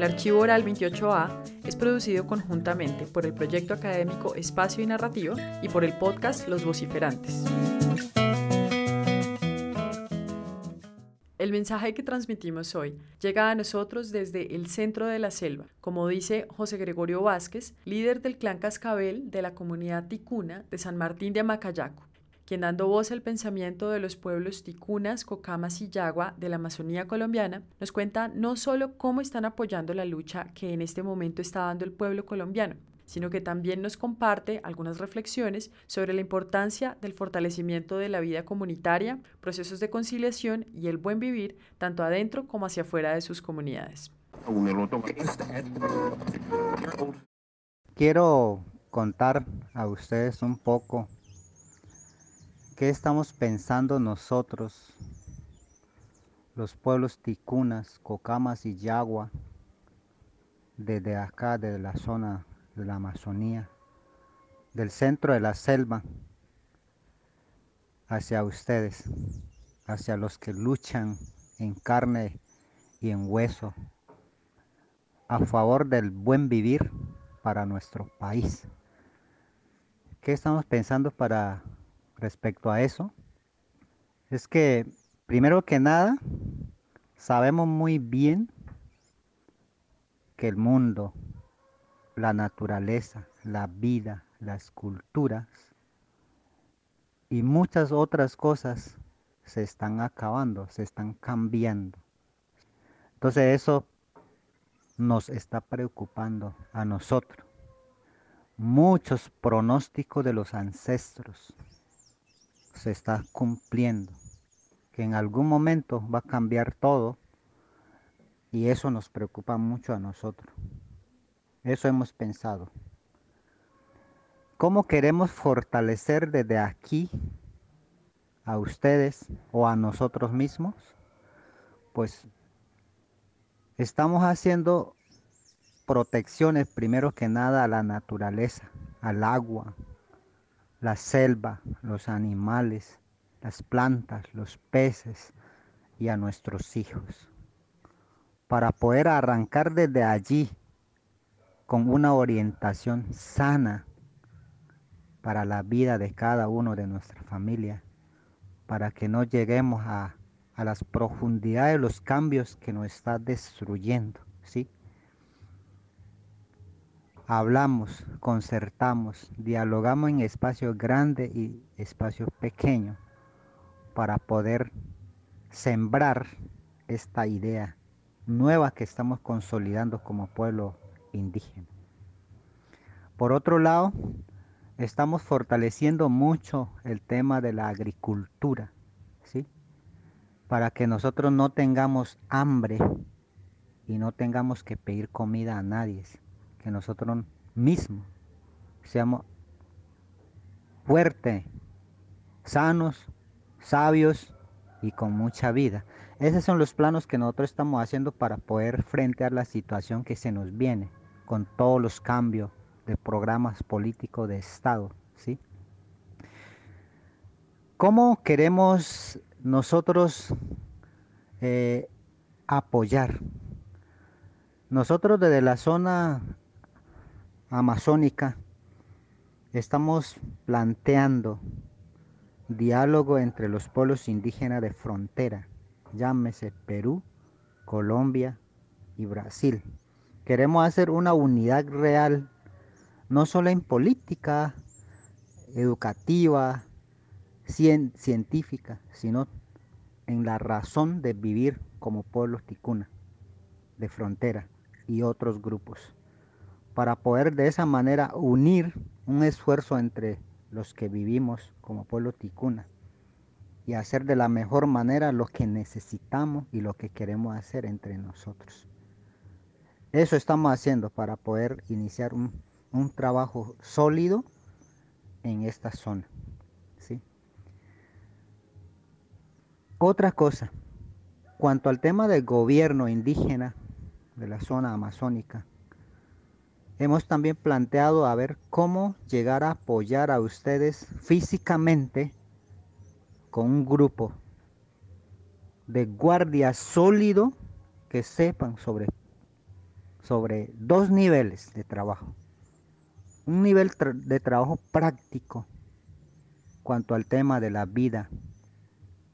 El archivo oral 28A es producido conjuntamente por el proyecto académico Espacio y Narrativa y por el podcast Los Vociferantes. El mensaje que transmitimos hoy llega a nosotros desde el centro de la selva, como dice José Gregorio Vázquez, líder del clan Cascabel de la comunidad ticuna de San Martín de Amacayaco, quien dando voz al pensamiento de los pueblos ticunas, cocamas y yagua de la Amazonía colombiana, nos cuenta no solo cómo están apoyando la lucha que en este momento está dando el pueblo colombiano, sino que también nos comparte algunas reflexiones sobre la importancia del fortalecimiento de la vida comunitaria, procesos de conciliación y el buen vivir tanto adentro como hacia afuera de sus comunidades. Quiero contar a ustedes un poco qué estamos pensando nosotros, los pueblos ticunas, cocamas y yagua, desde acá, desde la zona de la Amazonía, del centro de la selva, hacia ustedes, hacia los que luchan en carne y en hueso, a favor del buen vivir para nuestro país. ¿Qué estamos pensando para respecto a eso? Es que, primero que nada, sabemos muy bien que el mundo la naturaleza, la vida, las culturas y muchas otras cosas se están acabando, se están cambiando. Entonces eso nos está preocupando a nosotros. Muchos pronósticos de los ancestros se están cumpliendo, que en algún momento va a cambiar todo y eso nos preocupa mucho a nosotros. Eso hemos pensado. ¿Cómo queremos fortalecer desde aquí a ustedes o a nosotros mismos? Pues estamos haciendo protecciones primero que nada a la naturaleza, al agua, la selva, los animales, las plantas, los peces y a nuestros hijos. Para poder arrancar desde allí con una orientación sana para la vida de cada uno de nuestra familia, para que no lleguemos a, a las profundidades de los cambios que nos está destruyendo, ¿sí? Hablamos, concertamos, dialogamos en espacios grandes y espacios pequeños para poder sembrar esta idea nueva que estamos consolidando como pueblo indígena. Por otro lado, estamos fortaleciendo mucho el tema de la agricultura, ¿sí? Para que nosotros no tengamos hambre y no tengamos que pedir comida a nadie, que nosotros mismos seamos fuertes, sanos, sabios y con mucha vida. Esos son los planos que nosotros estamos haciendo para poder frente a la situación que se nos viene con todos los cambios de programas políticos de Estado. ¿sí? ¿Cómo queremos nosotros eh, apoyar? Nosotros desde la zona amazónica estamos planteando diálogo entre los pueblos indígenas de frontera, llámese Perú, Colombia y Brasil. Queremos hacer una unidad real, no solo en política, educativa, científica, sino en la razón de vivir como pueblos ticuna, de frontera y otros grupos, para poder de esa manera unir un esfuerzo entre los que vivimos como pueblo ticuna y hacer de la mejor manera lo que necesitamos y lo que queremos hacer entre nosotros. Eso estamos haciendo para poder iniciar un, trabajo sólido en esta zona. ¿sí? Otra cosa, cuanto al tema del gobierno indígena de la zona amazónica, hemos también planteado a ver cómo llegar a apoyar a ustedes físicamente con un grupo de guardia sólido que sepan sobre, sobre dos niveles de trabajo. Un nivel de trabajo práctico cuanto al tema de la vida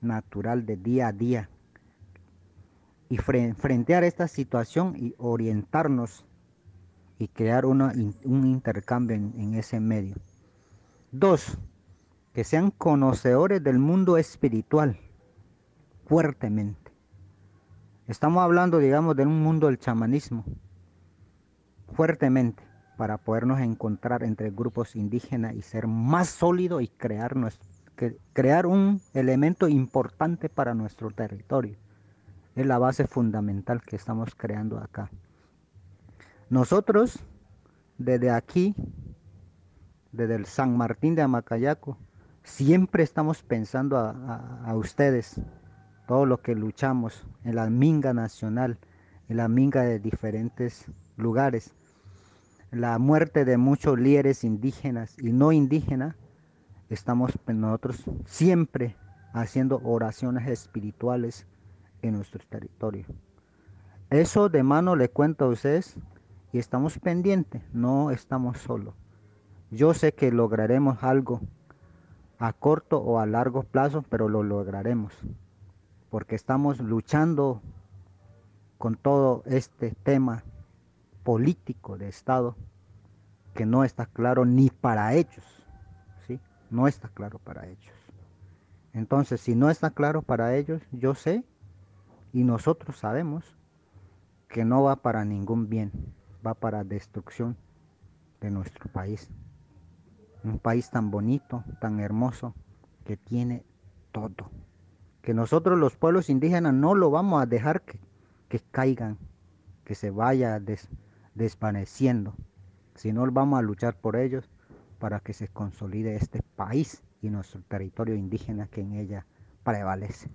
natural de día a día y frente a esta situación y orientarnos y crear un intercambio en, en ese medio. Dos, que sean conocedores del mundo espiritual fuertemente. Estamos hablando, digamos, de un mundo del chamanismo fuertemente para podernos encontrar entre grupos indígenas y ser más sólido y crear, crear un elemento importante para nuestro territorio. Es la base fundamental que estamos creando acá. Nosotros, desde aquí, desde el San Martín de Amacayaco, siempre estamos pensando a, ustedes, todo lo que luchamos en la minga nacional, en la minga de diferentes lugares, la muerte de muchos líderes indígenas y no indígenas, estamos nosotros siempre haciendo oraciones espirituales en nuestro territorio. Eso de mano le cuento a ustedes y estamos pendientes, no estamos solos. Yo sé que lograremos algo a corto o a largo plazo, pero lo lograremos, porque estamos luchando con todo este tema político de Estado que no está claro ni para ellos, ¿sí? No está claro para ellos. Entonces, si no está claro para ellos, yo sé y nosotros sabemos que no va para ningún bien va para destrucción de nuestro país. Un país tan bonito, tan hermoso, que tiene todo. Que nosotros los pueblos indígenas no lo vamos a dejar que, caigan, que se vaya desvaneciendo, sino vamos a luchar por ellos para que se consolide este país y nuestro territorio indígena que en ella prevalece.